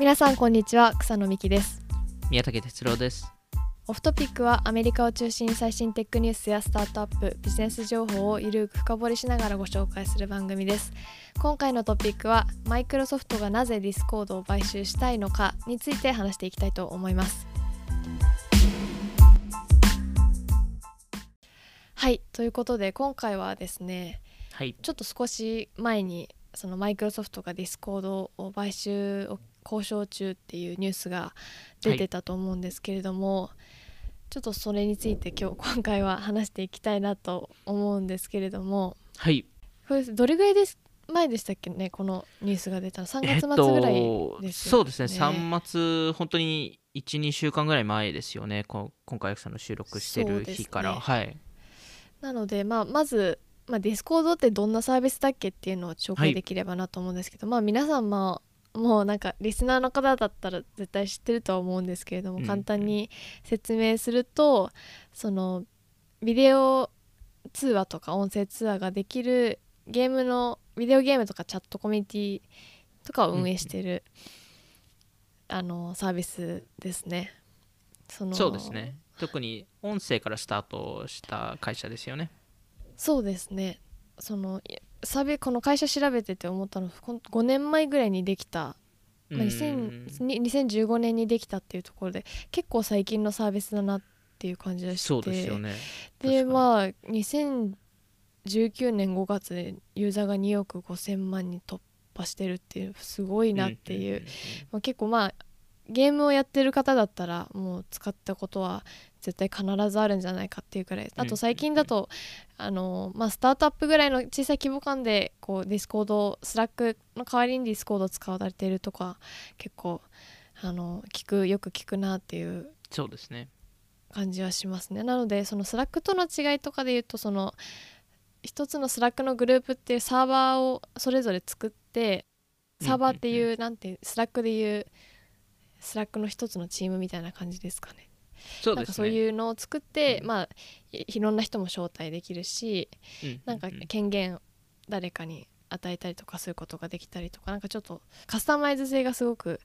皆さんこんにちは。草野ミキです。宮武徹郎です。 Off Topic はアメリカを中心に最新テックニュースやスタートアップビジネス情報をゆるく深掘りしながらご紹介する番組です。今回のトピックはマイクロソフトがなぜディスコードを買収したいのかについて話していきたいと思います。はい。ということで今回はですねはい。ちょっと少し前にそのマイクロソフトがディスコードを買収を交渉中っていうニュースが出てたと思うんですけれども、ちょっとそれについて今日今回は話していきたいなと思うんですけれどもはい。これどれぐらいです前でしたっけねこのニュースが出たの？3月末ぐらいですよね、そうですね。3末本当に12週間ぐらい前ですよね。こ今回その収録してる日から、はい。なので、まあ、まず、まあ、ディスコードってどんなサービスだっけっていうのを紹介できればなと思うんですけど、まあ皆さんまあもうなんかリスナーの方だったら絶対知ってるとは思うんですけれども、うん。簡単に説明するとそのビデオ通話とか音声通話ができるゲームのビデオゲームとかチャットコミュニティとかを運営してる、あのサービスですね。そのそうですね。特に音声からスタートした会社ですよね。そうですね。そのいサービこの会社調べてて思ったのほん5年前ぐらいにできた、まあ、うん。2000に2015年にできたっていうところで結構最近のサービスだなっていう感じがして。そうですよね。でまあ2019年5月でユーザーが2億5000万に突破してるっていうすごいなっていう,、まあ、結構まあゲームをやってる方だったらもう使ったことは絶対必ずあるんじゃないかっていうくらい。あと最近だと、あのまあ、スタートアップぐらいの小さい規模感でこうディスコードスラックの代わりにディスコードを使われているとか結構あの聞くよく聞くなっていう。そうですね。感じはしますね。なのでそのスラックとの違いとかで言うとその一つのスラックのグループっていうサーバーをそれぞれ作ってサーバーっていう、なんていうスラックでいうスラックの一つのチームみたいな感じですかね。なんかそうそういうのを作って、うん。まあいいろんな人も招待できるしうんなんか権限誰かに与えたりとかそういうことができたりとかなんかちょっとカスタマイズ性がすごく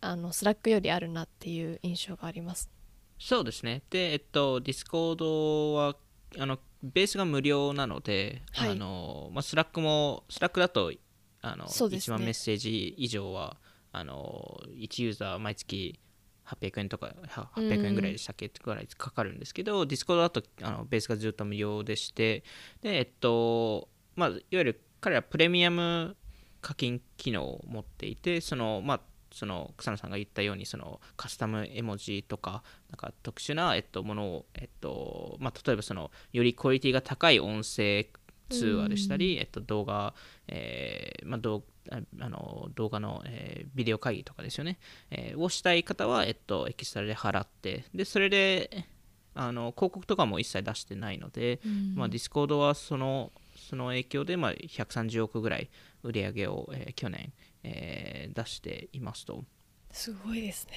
あのスラックよりあるなっていう印象があります。そうですね。でえっとディスコードはあのベースが無料なので、はい。あのまあ、スラックもスラックだとあの、ね。1万メッセージ以上はあの1ユーザー毎月800円とかは800円ぐらいでしたっけぐらいかかるんですけど、ディスコードだとあのベースがずっと無料でしてでえっとまあいわゆる彼らプレミアム課金機能を持っていてそのまあその草野さんが言ったようにそのカスタム絵文字とかなんか特殊な、えっと、ものを、えっとまあ、例えばそのよりクオリティが高い音声通話でしたり、えっと、動画、えーまあ、動ああの動画の、えービデオ会議とかですよね、えーをしたい方は、えっと、エキストラで払ってでそれであの広告とかも一切出してないので、まあ、ディスコードはそのその影響で、まあ、130億ぐらい売り上げを、えー去年、えー出していますと。すごいですね。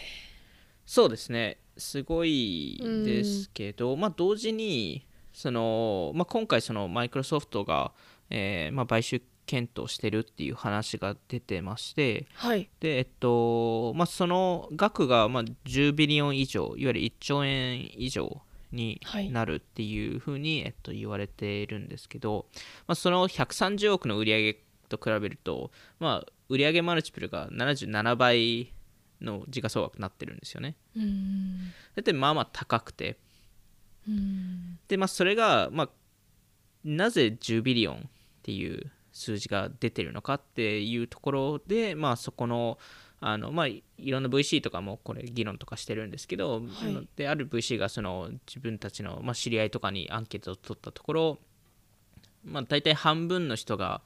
そうですね。すごいですけど、まあ、同時にその、まあ、今回そのマイクロソフトが、えーまあ、買収検討してるっていう話が出てましてはい。で、えっとまあ、その額がまあ10 billion 以上いわゆる1兆円以上にはい。なるっていうふうに、えっと、言われているんですけど、まあ、その130億の売り上げと比べると、まあ、売上マルチプルが77倍の時価総額になってるんですよね。うん。だってまあまあ高くて。うん。で、まあ、それが、まあ、なぜ10ビリオンっていう数字が出てるのかっていうところで、まあ、そこのあの、まあ、いいろんな VC とかもこれ議論とかしてるんですけど、はい。である VC がその自分たちの、まあ、知り合いとかにアンケートを取ったところ、まあ、大体半分の人が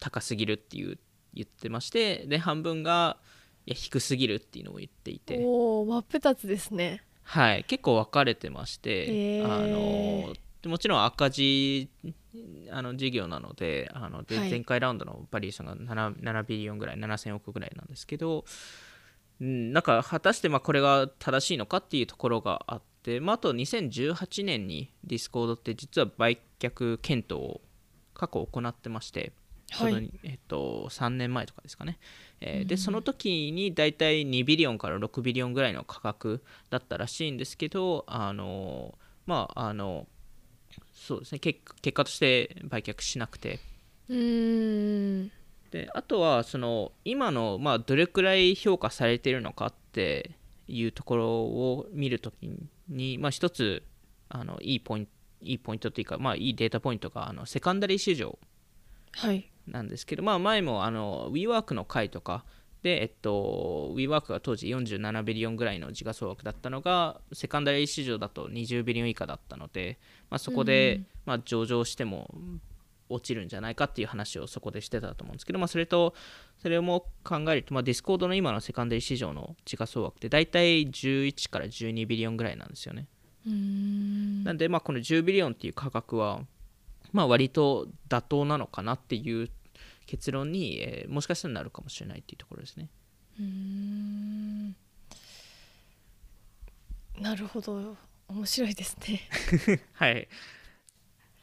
高すぎるっていう言ってましてで半分がいや低すぎるっていうのを言っていて。おお真っ二つですね。はい、結構分かれてまして、へー。あのもちろん赤字あの事業なのであので、はい。前回ラウンドのバリュエーションが 7, 7 billion ぐらい7000億ぐらいなんですけど、うん、なんか果たしてまあこれが正しいのかっていうところがあって、まあ、あと2018年にディスコードって実は売却検討を過去行ってましてちょうどに、えっと、3年前とかですかね、えーでその時に大体2ビリオンから6ビリオンぐらいの価格だったらしいんですけどあのまああのそうですね。結結果として売却しなくて。うーん。であとはその今の、まあ、どれくらい評価されているのかっていうところを見るときに、まあ、一つあのいいポイントいいポイントというか、まあ、いいデータポイントがあのセカンダリー市場はい。なんですけど、まあ、前もあの WeWork の回とかで、えっと、WeWork が当時47 billion ぐらいの時価総額だったのがセカンダリー市場だと20 billion 以下だったので、まあ、そこで、まあ、上場しても落ちるんじゃないかっていう話をそこでしてたと思うんですけど、まあ、それとそれも考えると、まあ、ディスコードの今のセカンダリー市場の時価総額って大体11から12 billion ぐらいなんですよね。なんで、まあ、この10 billion っていう価格は、まあ、割と妥当なのかなっていう結論に、えーもしかしたらなるかもしれないっていうところですね。うーんなるほど面白いですね はい。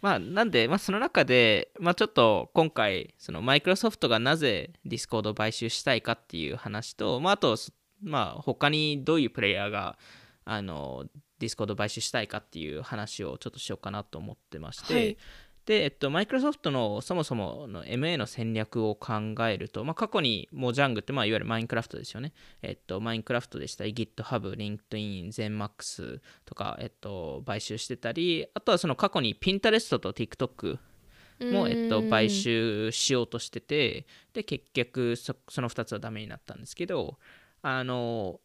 まあ、なんで、まあ、その中で、まあ、ちょっと今回、そのマイクロソフトがなぜディスコードを買収したいかっていう話と、まあ、あと、まあ、他にどういうプレイヤーが、あの、ディスコードを買収したいかっていう話をちょっとしようかなと思ってまして、はいで、えっと、マイクロソフトのそもそもの MA の戦略を考えると、まあ、過去に Mojang って、まあ、いわゆるマインクラフトですよね。えっと、マインクラフトでしたり、GitHub、LinkedIn、 ZeniMax とか、えっと、買収してたり、あとはその過去に Pinterest と TikTok も、えっと、買収しようとしてて、で、結局そ、その2つはダメになったんですけど、あの、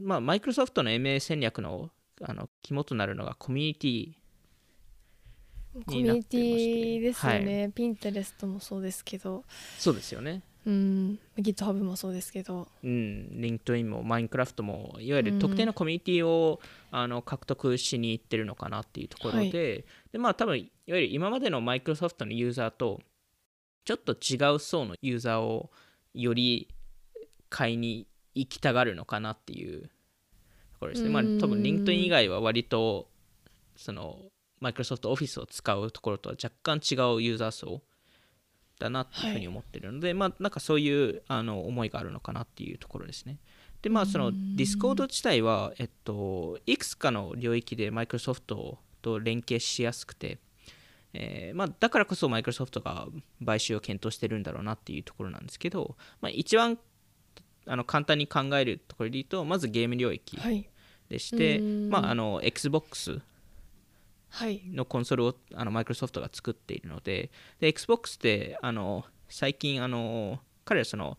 まあ、マイクロソフトの MA 戦略のあの肝となるのがコミュニティコミュニティですよね、ピンタレストもそうですけど。そうですよね。うん。GitHub もそうですけど。うん、LinkedIn も Minecraft もいわゆる特定のコミュニティを、あの獲得しに行ってるのかなっていうところで,、はい。でまあ多分いわゆる今までの Microsoft のユーザーとちょっと違う層のユーザーをより買いに行きたがるのかなっていうところですね。まあうん多分 LinkedIn 以外は割とその Microsoft Office を使うところとは若干違うユーザー層だなっていうふうに思ってるので、まあなんかそういうあの思いがあるのかなっていうところですね。でまあその Discord 自体は、えっと、いくつかの領域で Microsoft と連携しやすくて、えーまあ、だからこそ Microsoft が買収を検討してるんだろうなっていうところなんですけど、まあ、一番あの簡単に考えるところで言うとまずゲーム領域はい。でして、うん。まあ、あの XBOX はいのコンソールをあのマイクロソフトが作っているのでで XBOX ってあの最近あの彼らその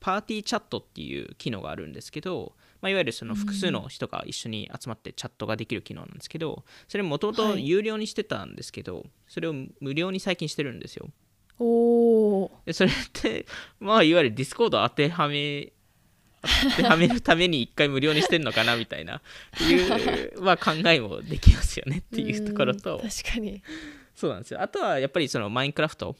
パーティーチャットっていう機能があるんですけど、まあ、いわゆるその複数の人が一緒に集まってチャットができる機能なんですけどそれもともとはい。有料にしてたんですけど、それを無料に最近してるんですよ。おそれってまあいわゆるディスコード当てはめ当てはめるために一回無料にしてるのかなみたいな。っていう、まあ、考えもできますよねっていうところと。確かに。そうなんですよ。あとはやっぱりそのマインクラフト。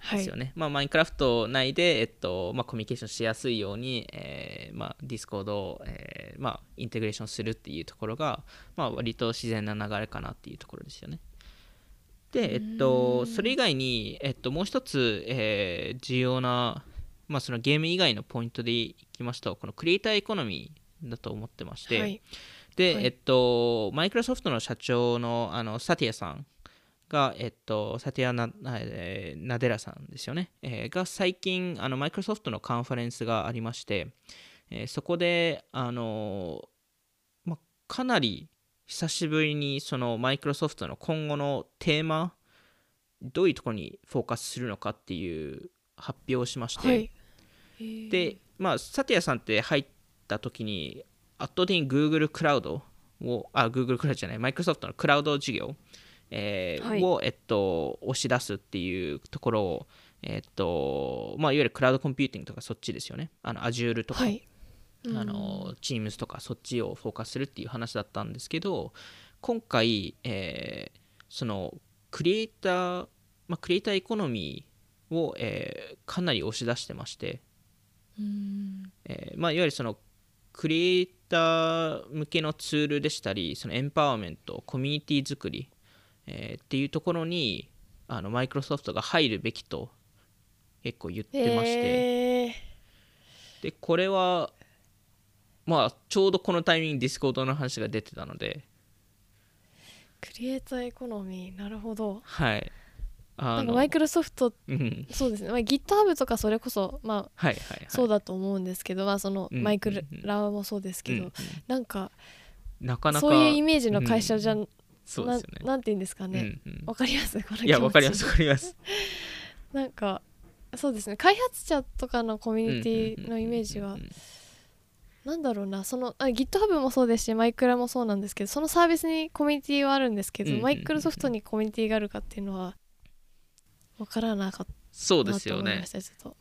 はいですよね、まあ、マインクラフト内で、えっとまあ、コミュニケーションしやすいように、えーまあ、ディスコードを、えーまあ、インテグレーションするっていうところが、まあ、割と自然な流れかなっていうところですよね。で、えっと、それ以外に、えっと、もう一つ、えー重要な、まあ、そのゲーム以外のポイントでいきますと、このクリエイターエコノミーだと思ってまして、はい。で、はい。えっと、マイクロソフトの社長のあのサティアさんが、えっと、サティアナえーナデラさんですよね、えーが最近、あのマイクロソフトのカンファレンスがありまして、えーそこで、あのまあ、かなり久しぶりにそのマイクロソフトの今後のテーマ、どういうところにフォーカスするのかっていう発表をしまして、で、まあ、サティアさんって入った時に、圧倒的に Google クラウドを、あ、Google クラウドじゃない、Microsoft のクラウド事業、えーはい。を、えっと、押し出すっていうところを、えっと、まあ、いわゆるクラウドコンピューティングとかそっちですよね。あの、Azure とか、はい。あの Teams とかそっちをフォーカスするっていう話だったんですけど今回、えーそのクリエイター、まあ、クリエイターエコノミーを、えーかなり押し出してまして、うんえーまあ、いわゆるそのクリエイター向けのツールでしたりそのエンパワーメントコミュニティ作り、えーっていうところにあのマイクロソフトが入るべきと結構言ってまして、へー。でこれはまあちょうどこのタイミングでディスコードの話が出てたので。クリエイターエコノミー。なるほど。はいなんかマイクロソフトうん。そうですね、まあ、GitHub とかそれこそまあはいはいはい。そうだと思うんですけど、まあ、そのうんマイクラもそうですけど、うんうん。なんかなかなかそういうイメージの会社じゃ、うん。そうですよね。ななんて言うんですかね、うんうん。わかります？このいやわかりますわかります。なんかそうですね。開発者とかのコミュニティのイメージはうんうんうん。なんだろうな。そのあ GitHub もそうですしマイクラもそうなんですけどそのサービスにコミュニティはあるんですけど、マイクロソフトにコミュニティがあるかっていうのはわからなかっそうですよね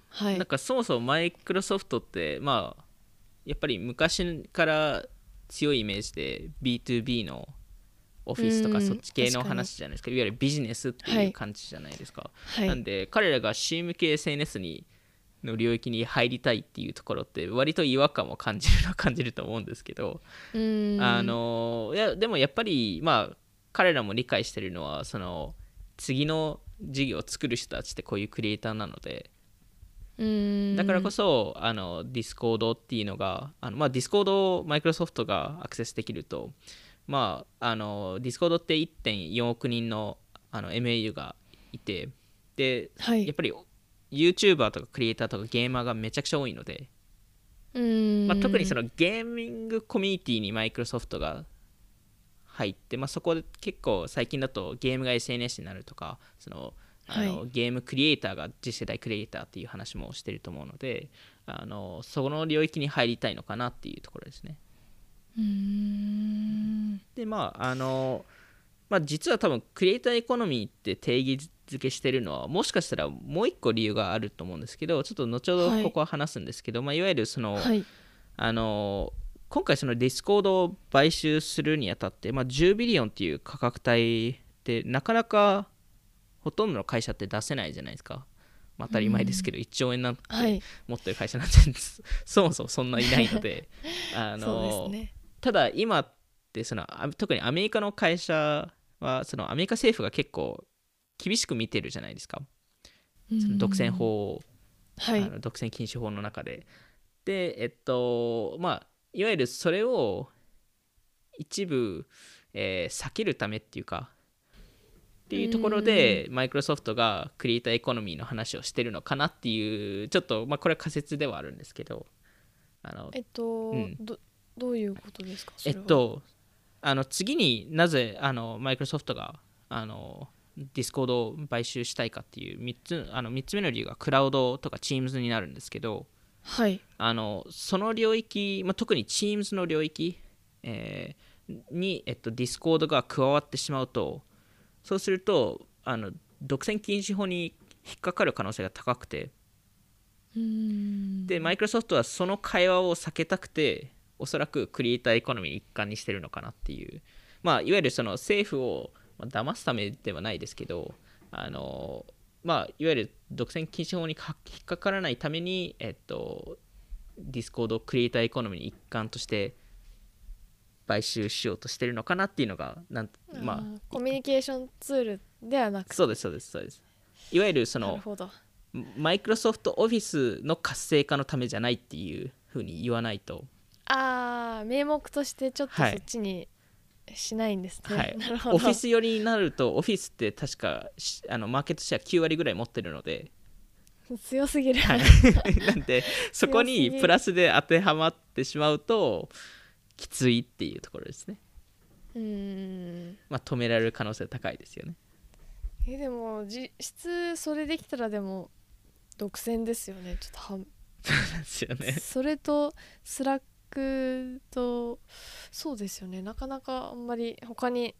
はい。なんかそもそもマイクロソフトってまあやっぱり昔から強いイメージで B2B のオフィスとかうんそっち系の話じゃないですか。いわゆるビジネスってはいいう感じじゃないですか、はい。なんで彼らが CM 系 SNS にの領域に入りたいっていうところって割と違和感を感じる感じると思うんですけど、あのいやでもやっぱりまあ彼らも理解してるのはその次の事業を作る人たちってこういうクリエイターなので。だからこそ、あの、ディスコードっていうのが、あのまあ、ディスコードをマイクロソフトがアクセスできると、まあ、あの、ディスコードって1.4億人のあの MAU がいて、で、はい。やっぱり YouTuber とかクリエイターとかゲーマーがめちゃくちゃ多いので、うーん。まあ、特にそのゲーミングコミュニティにマイクロソフトが入って、まあ、そこで結構最近だとゲームが SNS になるとかそのあの、はゲームクリエイターが次世代クリエイターっていう話もしてると思うのであのその領域に入りたいのかなっていうところですね。うーん。でまああの、まあ、実は多分クリエイターエコノミーって定義づけしてるのはもしかしたらもう一個理由があると思うんですけどちょっと後ほどはい。ここは話すんですけど、いまあ、いわゆるその、はい。あの今回そのディスコードを買収するにあたって、まあ、10 billion っていう価格帯ってなかなかほとんどの会社って出せないじゃないですか、まあ、当たり前ですけど1兆円なんてはい。持ってる会社なんて そもそもそんないないので あのすね。ただ今ってそのあ特にアメリカの会社はそのアメリカ政府が結構厳しく見てるじゃないですか。その独占法をはい。あの独占禁止法の中で。で、えっと、まあ、いわゆるそれを一部、えー避けるためっていうか、っていうところで、マイクロソフトがクリエイターエコノミーの話をしてるのかなっていう、ちょっと、まあ、これは仮説ではあるんですけど、あのえっと、うん。どどういうことですか？それは。えっと、あの次になぜあのマイクロソフトがあのディスコードを買収したいかっていう3つあの3つ目の理由がクラウドとか Teams になるんですけど、はい。あのその領域、まあ、特に Teams の領域、えーに、えっと、Discord が加わってしまうとそうするとあの独占禁止法に引っかかる可能性が高くて。でマイクロソフトはその会話を避けたくておそらくクリエイターエコノミー一環にしてるのかなっていう、まあ、いわゆるその政府をまあ騙すためではないですけどあのまあ、いわゆる独占禁止法にか引っかからないために、えっと、ディスコードクリエイターエコノミーの一環として買収しようとしてるのかなっていうのがなんまあーコミュニケーションツールではなあく。そうですそうですそうです。いわゆるそのマイクロソフトオフィスの活性化のためじゃないっていうふうに言わないと。ああ名目としてちょっとそはいっちにしないんですね、はい。オフィス寄りになるとオフィスって確かしあのマーケットシェア9割ぐらい持ってるので、強すぎる、はい、なんでそこにプラスで当てはまってしまうときついっていうところですね、うーん。まあ、止められる可能性高いですよね。えでも実質それできたらでも独占ですよね。ちょっとは なんですよね。それとスラックとそうですよね。なかなかあんまり他に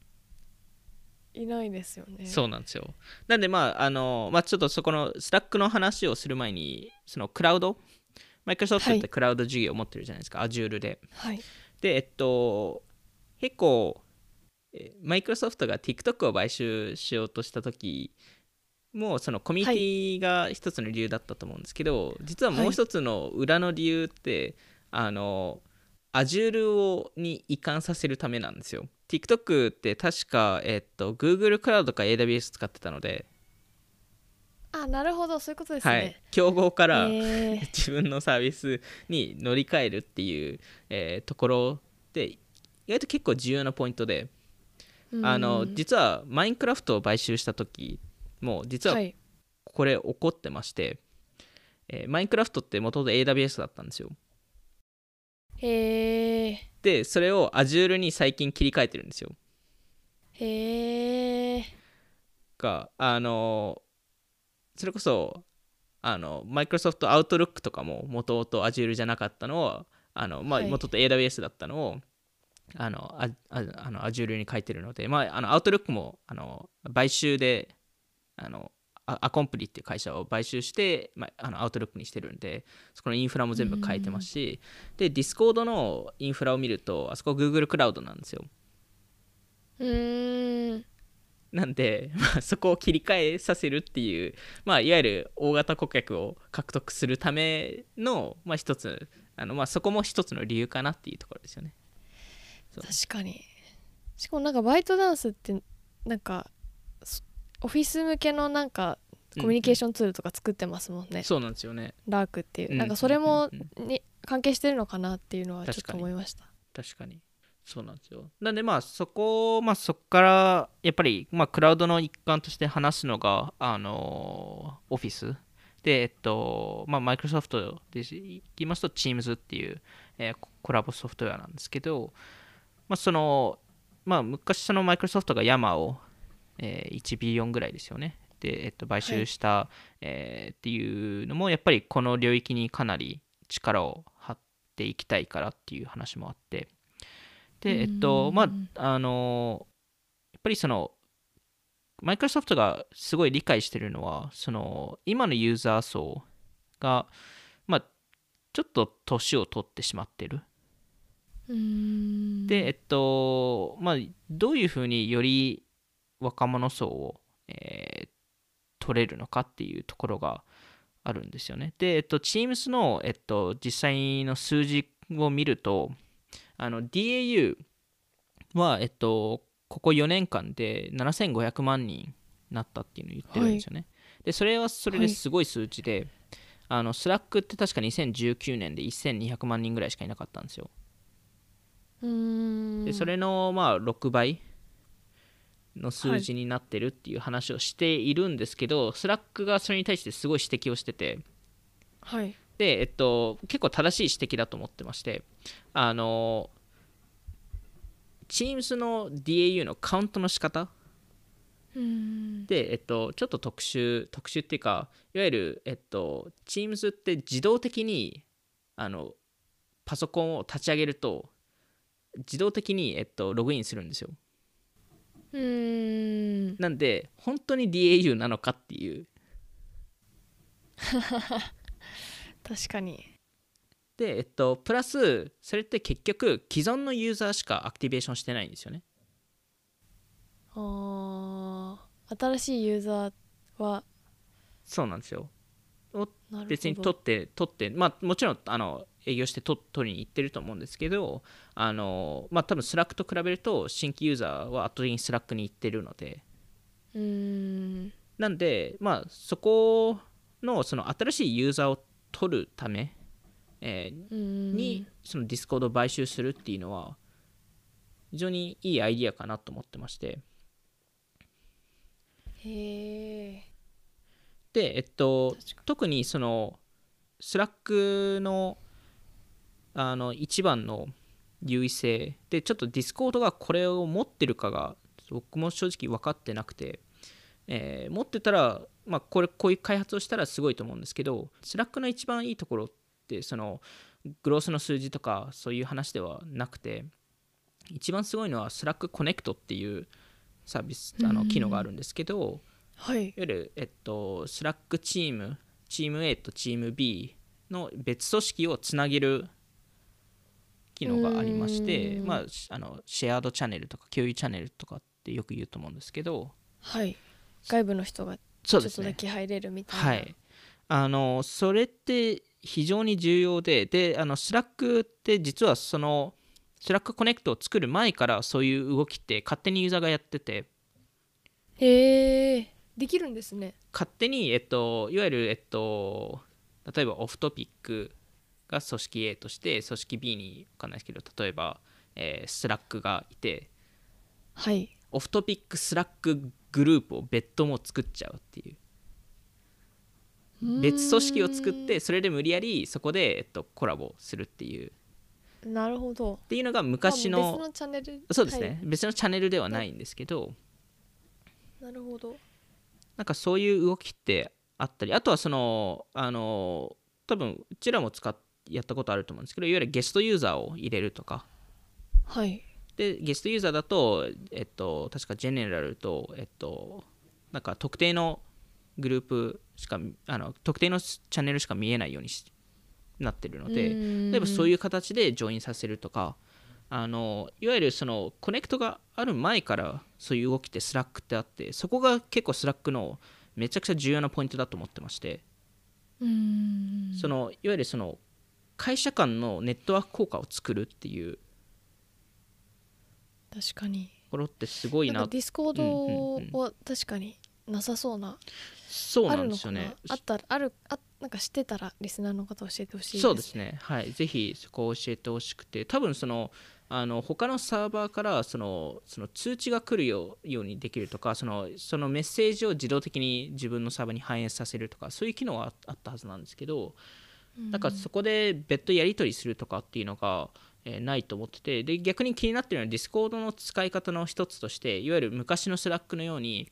いないですよね。そうなんですよ。なんでまああの、まあ、ちょっとそこのスラックの話をする前にそのクラウド？マイクロソフトってクラウド事業を持ってるじゃないですか、Azure で。はい。でえっと結構マイクロソフトが TikTok を買収しようとした時もそのコミュニティが一つの理由だったと思うんですけど、実はもう一つの裏の理由って、あの Azure をに移管させるためなんですよ。TikTok って確か、えっと、Google クラウドか AWS 使ってたので。あなるほど。そういうことですはい。ね、、競合から、えー。自分のサービスに乗り換えるっていう、えーところで意外と結構重要なポイントで、あのうん実はマインクラフトを買収した時も実ははい。これ起こってまして、えーマインクラフトって元々 AWS だったんですよへえでそれを Azure に最近切り替えてるんですよ。へえがあのそれこそあのマイクロソフトアウトロックとかも元々 Azure じゃなかったのをあの、まあ、はい。元々 AWS だったのをあのあああの Azure に書いてるので、まあ、あのアウトロックもあの買収であのアアコンプリっていう会社を買収して、まあ、あのアウトロックにしてるんでそこのインフラも全部変えてますし、で Discord のインフラを見るとあそこ Google クラウドなんですよ。うーん。なんで、まあ、そこを切り替えさせるっていう、まあ、いわゆる大型顧客を獲得するための、まあ、一つあの、まあ、そこも一つの理由かなっていうところですよね。確かに。しかもなんかバイトダンスってなんかそオフィス向けのなんかコミュニケーションツールとか作ってますもんね、そうなんですよね。ラークっていう、うんなんかそれもに関係してるのかなっていうのはちょっと思いました確かに。そうなんですよ。なんで、まあ、そこ、まあ、そこから、やっぱり、まあ、クラウドの一環として話すのが、あの、オフィス。で、えっと、まあ、マイクロソフトで言いますと、Teams っていう、えーココラボソフトウェアなんですけど、まあ、その、まあ、昔、そのマイクロソフトが Yammer を、えー1ビリオンぐらいですよね。で、えっと、買収した、えーっていうのも、やっぱりこの領域にかなり力を張っていきたいからっていう話もあって、で、えっと、まあ、あの、やっぱりその、マイクロソフトがすごい理解してるのは、その、今のユーザー層が、まあ、ちょっと年を取ってしまってる。で、えっと、まあ、どういうふうにより若者層を、えー取れるのかっていうところがあるんですよね。で、えっと、Teams の、えっと、実際の数字を見ると、あの DAU は、えっと、ここ4年間で7500万人になったっていうのを言ってるんですよね。で、それはそれですごい数値で、あの、スラックって確か2019年で1200万人ぐらいしかいなかったんですよ。でそれのまあ6倍の数字になってるっていう話をしているんですけど、スラックがそれに対してすごい指摘をしてて。はい。で、えっと、結構正しい指摘だと思ってまして。あの Teams の DAU のカウントの仕方。で、えっと、ちょっと特殊特殊っていうかいわゆる、えっと、Teams って自動的にあのパソコンを立ち上げると自動的に、えっと、ログインするんですようーん。なんで本当に DAU なのかっていう。確かに。でえっとプラスそれって結局既存のユーザーしかアクティベーションしてないんですよね。あー。新しいユーザーは。そうなんですよ。別に取って取ってまあもちろんあの営業して取取りに行ってると思うんですけどあのまあ多分スラックと比べると新規ユーザーは圧倒的にスラックに行ってるので。うーん。なんでまあそこのその新しいユーザーを取るため、えーにそのディスコードを買収するっていうのは非常にいいアイディアかなと思ってまして。へえでえっと特にそのスラックのあの一番の優位性でちょっとディスコードがこれを持ってるかが僕も正直分かってなくて、えー持ってたら、まあ、これこういう開発をしたらすごいと思うんですけどスラックの一番いいところってそのグロースの数字とかそういう話ではなくて一番すごいのはスラックコネクトっていうサービスあの機能があるんですけど、はい。いわゆる、えっと、スラックチーム、チーム A とチーム B の別組織をつなげる機能がありまして、まあ、しあの shared channel とか共有チャンネルとかってよく言うと思うんですけど、はい。外部の人がちょっとだそうですね。け入れるみたいな。はい。あの、それって非常に重要で、で、あの、スラックって実はその、スラックコネクトを作る前からそういう動きって勝手にユーザーがやってて、へえできるんですね。勝手に、えっと、いわゆる、えっと、例えばオフトピックが組織 A として組織 B に分かんないですけど例えば、えー、スラックがいてはい。オフトピックスラックグループを別途も作っちゃうっていう。別組織を作ってそれで無理やりそこで、えっと、コラボするっていう。なるほど。っていうのが昔の別のチャンネル。そうですね、はい。別のチャンネルではないんですけど。なるほど。なんかそういう動きってあったりあとはそのあの多分うちらも使っやったことあると思うんですけどいわゆるゲストユーザーを入れるとか。はい。でゲストユーザーだと、えっと、確かジェネラルと、えっと、なんか特定のグループしかあの特定のチャンネルしか見えないようにしなってるので例えばそういう形でジョインさせるとかあのいわゆるそのコネクトがある前からそういう動きってスラックってあってそこが結構スラックのめちゃくちゃ重要なポイントだと思ってまして。うん。そのいわゆるその会社間のネットワーク効果を作るっていう。確かに。ところってすごいな。ディスコーうんうんうん。ドは確かになさそうな、そうなあるのかなんですよね。あったらあるあなんか知ってたらリスナーの方教えてほしいです。そうですね。はい。ぜひそこを教えてほしくて。多分そのあの他のサーバーからそのその通知が来るようようにできるとかそのそのメッセージを自動的に自分のサーバーに反映させるとかそういう機能はあったはずなんですけどなん。かそこで別途やり取りするとかっていうのが、えーないと思っててで逆に気になってるのはディスコードの使い方の一つとしていわゆる昔のスラックのように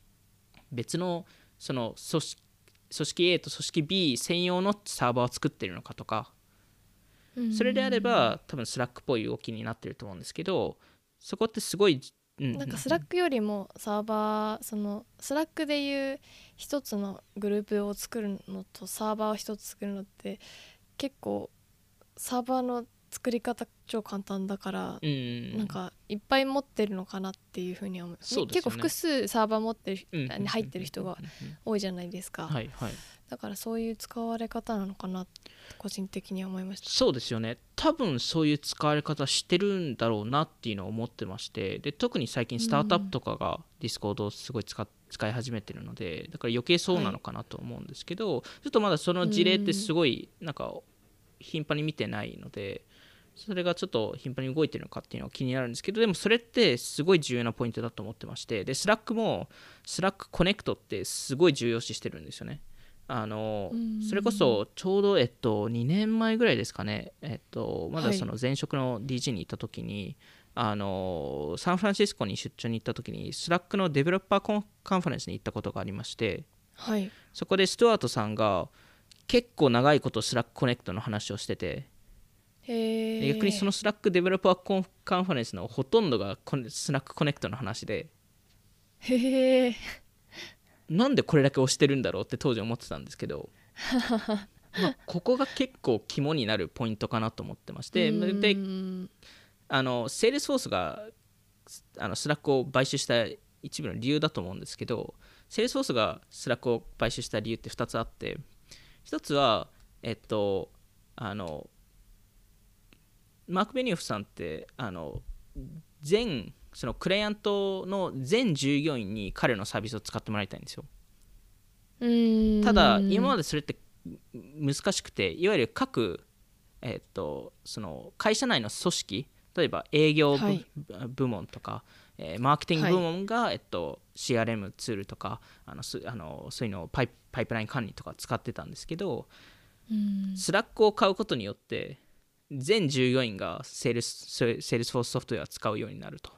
別のその組織組織 A と組織 B 専用のサーバーを作ってるのかとか。うん。それであれば多分スラックっぽい動きになってると思うんですけどそこってすごい、うん。なんかスラックよりもサーバーそのスラックでいう一つのグループを作るのとサーバーを一つ作るのって結構サーバーの作り方超簡単だから、うんなんかいっぱい持ってるのかなっていうふうには思う。ね。結構複数サーバー持ってる人、うん入ってる人が多いじゃないですか、はいはい。だからそういう使われ方なのかなって個人的には思いました。そうですよね。多分そういう使われ方してるんだろうなっていうのを思ってまして。で特に最近スタートアップとかがディスコードをすごい使っ使い始めてるのでだから余計そうなのかなと思うんですけど、ちょっとまだその事例ってすごいなんか頻繁に見てないのでそれがちょっと頻繁に動いてるのかっていうのは気になるんですけどでもそれってすごい重要なポイントだと思ってましてでスラックもスラックコネクトってすごい重要視してるんですよね。あのそれこそちょうど、えっと、2年前ぐらいですかね、えっと、まだその前職の DG に行った時に、あのサンフランシスコに出張に行った時にスラックのデベロッパーコンカンファレンスに行ったことがありましてはい。そこでスチュワートさんが結構長いことスラックコネクトの話をしてて逆にそのスラックデベロッパーコンカンファレンスのほとんどがスラックコネクトの話でへえなんでこれだけ押してるんだろうって当時思ってたんですけど まあここが結構肝になるポイントかなと思ってましてでうんあのセールスフォースがあのスラックを買収した一部の理由だと思うんですけどセールスフォースがスラックを買収した理由って2つあって1つはえっとあのマーク・ベニオフさんってあの全そのクライアントの全従業員に彼のサービスを使ってもらいたいんですよ。うん。ただ今までそれって難しくていわゆる各、えっとその会社内の組織例えば営業部,、はい。部門とか、えーマーケティング部門が、えっと、CRM ツールとかあのすあのそういうのをパイパイプライン管理とか使ってたんですけどうん。スラックを買うことによって全従業員がセールスセールスフォースソフトウェアを使うようになると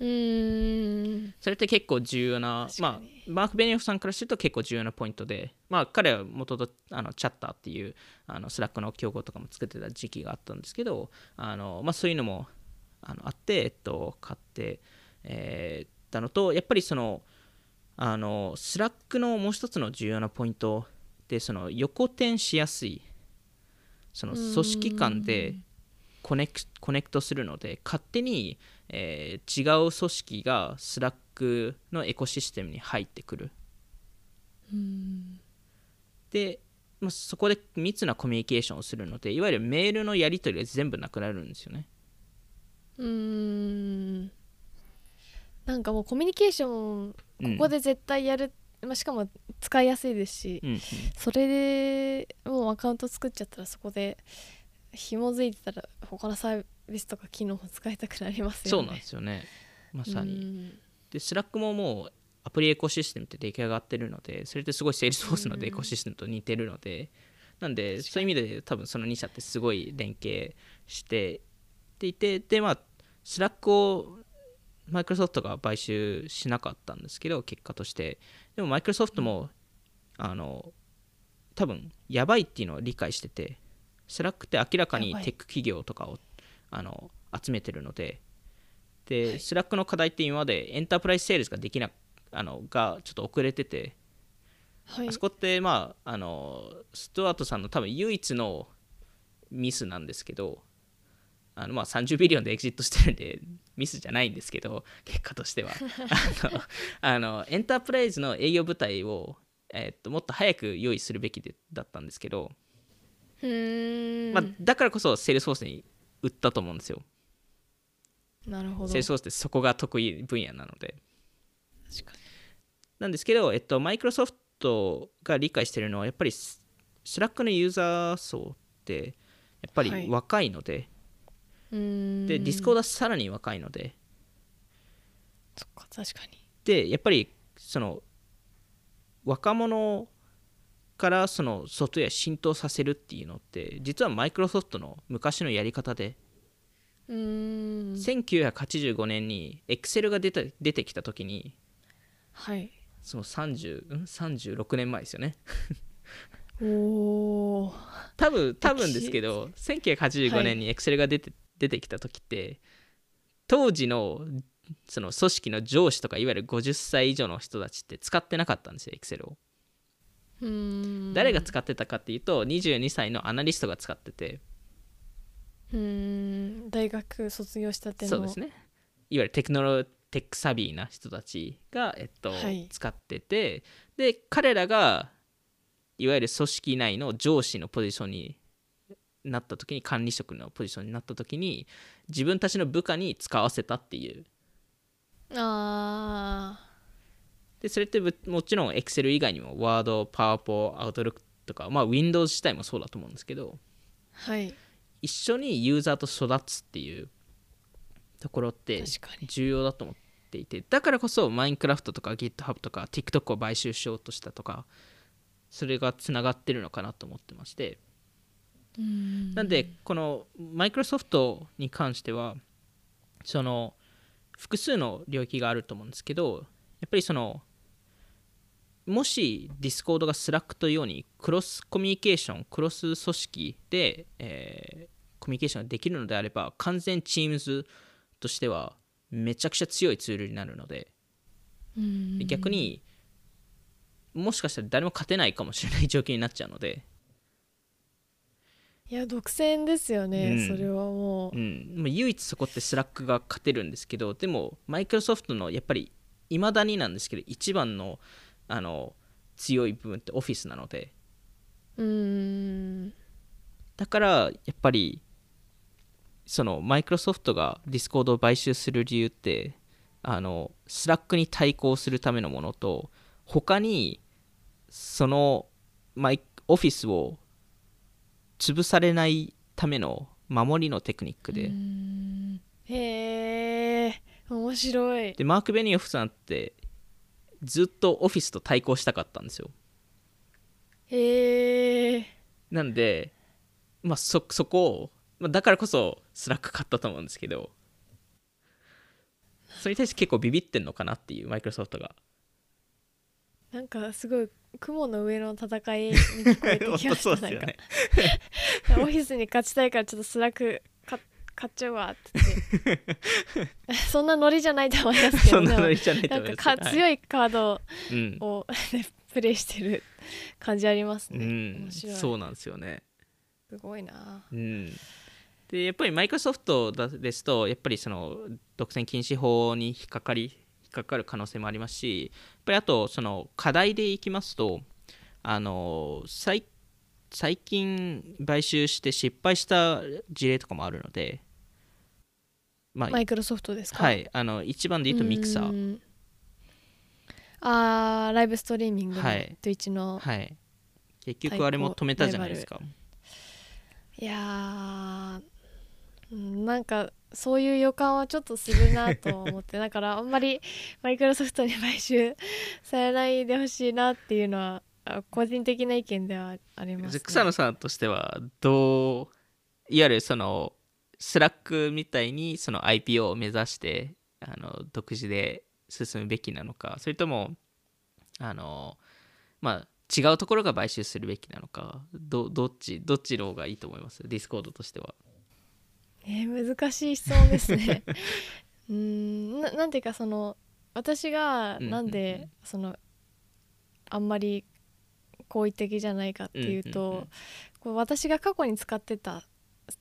うん。それって結構重要なまあに、マーク・ベニオフさんからすると結構重要なポイントで、まあ、彼は元々あのチャッターっていうあのスラックの競合とかも作ってた時期があったんですけどあの、まあ、そういうのもあのあって、えっと、買って、えーたのとやっぱりそのあのスラックのもう一つの重要なポイントでその横展しやすいその組織間でコネクコネクトするので勝手に、えー違う組織がスラックのエコシステムに入ってくる。うん。で、まあ、そこで密なコミュニケーションをするのでいわゆるメールのやり取りが全部なくなるんですよね。うん。なんかもうコミュニケーションうんここで絶対やる、まあ、しかも使いやすいですし、うんうん。それでもうアカウント作っちゃったらそこで紐づいてたら他のサービスとか機能も使いたくなりますよね。そうなんですよね。まさに、にでスラックももうアプリエコシステムって出来上がってるのでそれってすごいセールスフォースのエコシステムと似てるので、なんでそういう意味で多分その2社ってすごい連携してていてでまあスラックをマイクロソフトが買収しなかったんですけど結果として。でもマイクロソフトもあの多分やばいっていうのを理解しててスラックって明らかにテック企業とかをあの集めてるので。で、はい。スラックの課題って今までエンタープライズセールスができなあのがちょっと遅れてて、はい。あそこってまああのスチュワートさんの多分唯一のミスなんですけどあのまあ30ビリオンでエグジットしてるんでミスじゃないんですけど結果としては。あのエンタープライズの営業部隊を、えっともっと早く用意するべきでだったんですけど、まあ、だからこそセールスフォースに売ったと思うんですよ。なるほど。セールスフォースってそこが得意分野なので。確かに。なんですけど、えっと、マイクロソフトが理解してるのは、やっぱりススラックのユーザー層って、やっぱはい。り若いので、うーん。で、ディスコードはさらに若いので、そっか確かに。で、やっぱり、その、若者からそのソフトウェア浸透させるっていうのって、実はマイクロソフトの昔のやり方で、うーん1985年に Excel が出た出てきた時に、はい。その30、ん？36年前ですよね。おお多分多分ですけど 1985年に Excel が出て,、出てきた時って当時のその組織の上司とかいわゆる50歳以上の人たちって使ってなかったんですよ Excel を、うーん誰が使ってたかっていうと22歳のアナリストが使ってて。うーん。大学卒業したての。そうですね。いわゆるテクノロテックサビーな人たちが、えっとはい。使ってて。で彼らがいわゆる組織内の上司のポジションになった時に管理職のポジションになった時に自分たちの部下に使わせたっていう。あでそれってぶもちろん Excel 以外にも Word、PowerPoint、Outlook とか、まあ、Windows 自体もそうだと思うんですけどーはい。一緒にユーザーと育つっていうところって重要だと思っていてだからこそマインクラフトとか GitHub とか TikTok を買収しようとしたとかそれがつながってるのかなと思ってまして。なんでこのマイクロソフトに関してはその複数の領域があると思うんですけどやっぱりそのもし Discord が Slack というようにクロスコミュニケーションクロス組織で、えーコミュニケーションができるのであれば完全 Teams としてはめちゃくちゃ強いツールになるので逆にもしかしたら誰も勝てないかもしれない状況になっちゃうので、いや独占ですよね、うん。それはもう。うん、まあ唯一そこってスラックが勝てるんですけどでもマイクロソフトのやっぱりいまだになんですけど一番のあの強い部分ってオフィスなので。うーん。だからやっぱりそのマイクロソフトがディスコードを買収する理由ってあのスラックに対抗するためのものと他にそのマイオフィスを潰されないための守りのテクニックで、へえ面白い。でマーク・ベニオフさんってずっとオフィスと対抗したかったんですよ。へえなんで、まあ、そそこを、まあ、だからこそスラック買ったと思うんですけどそれに対して結構ビビってんのかなっていうマイクロソフトが。なんかすごい雲の上の戦いに聞こえてきました。ね。なんか オフィスに勝ちたいからちょっとスラックか買っちゃうわって言って。そんなノリじゃないと思いますけそど。ねんなのいいじゃないとなん思います。かか強いカードうん、をプレイしてる感じありますね、うん。そうなんですよね。すごいな。うん。でやっぱりマイクロソフトだですとやっぱりその独占禁止法に引っかかり引っかかる可能性もありますしやっぱりあとその課題でいきますとあの最最近買収して失敗した事例とかもあるのでまあマイクロソフトですか？はい。あの一番で言うとミクサー。ーあーライブストリーミングのはい。Twitch の、はい。結局あれも止めたじゃないですか。い、やーうんなんかそういう予感はちょっとするなと思って。だからあんまりマイクロソフトに買収されないでほしいなっていうのはあ個人的な意見ではあります、ね、草野さんとしてはどういわゆるそのスラックみたいにその IPO を目指してあの独自で進むべきなのかそれともあのまあ違うところが買収するべきなのかどどっちどっちの方がいいと思います？ディスコードとしては。えー難しい質問ですね。うーんななんていうかその私がうんなんで、うんうん。そのあんまり好意的じゃないかっていうと、うんうんうん。こう私が過去に使ってた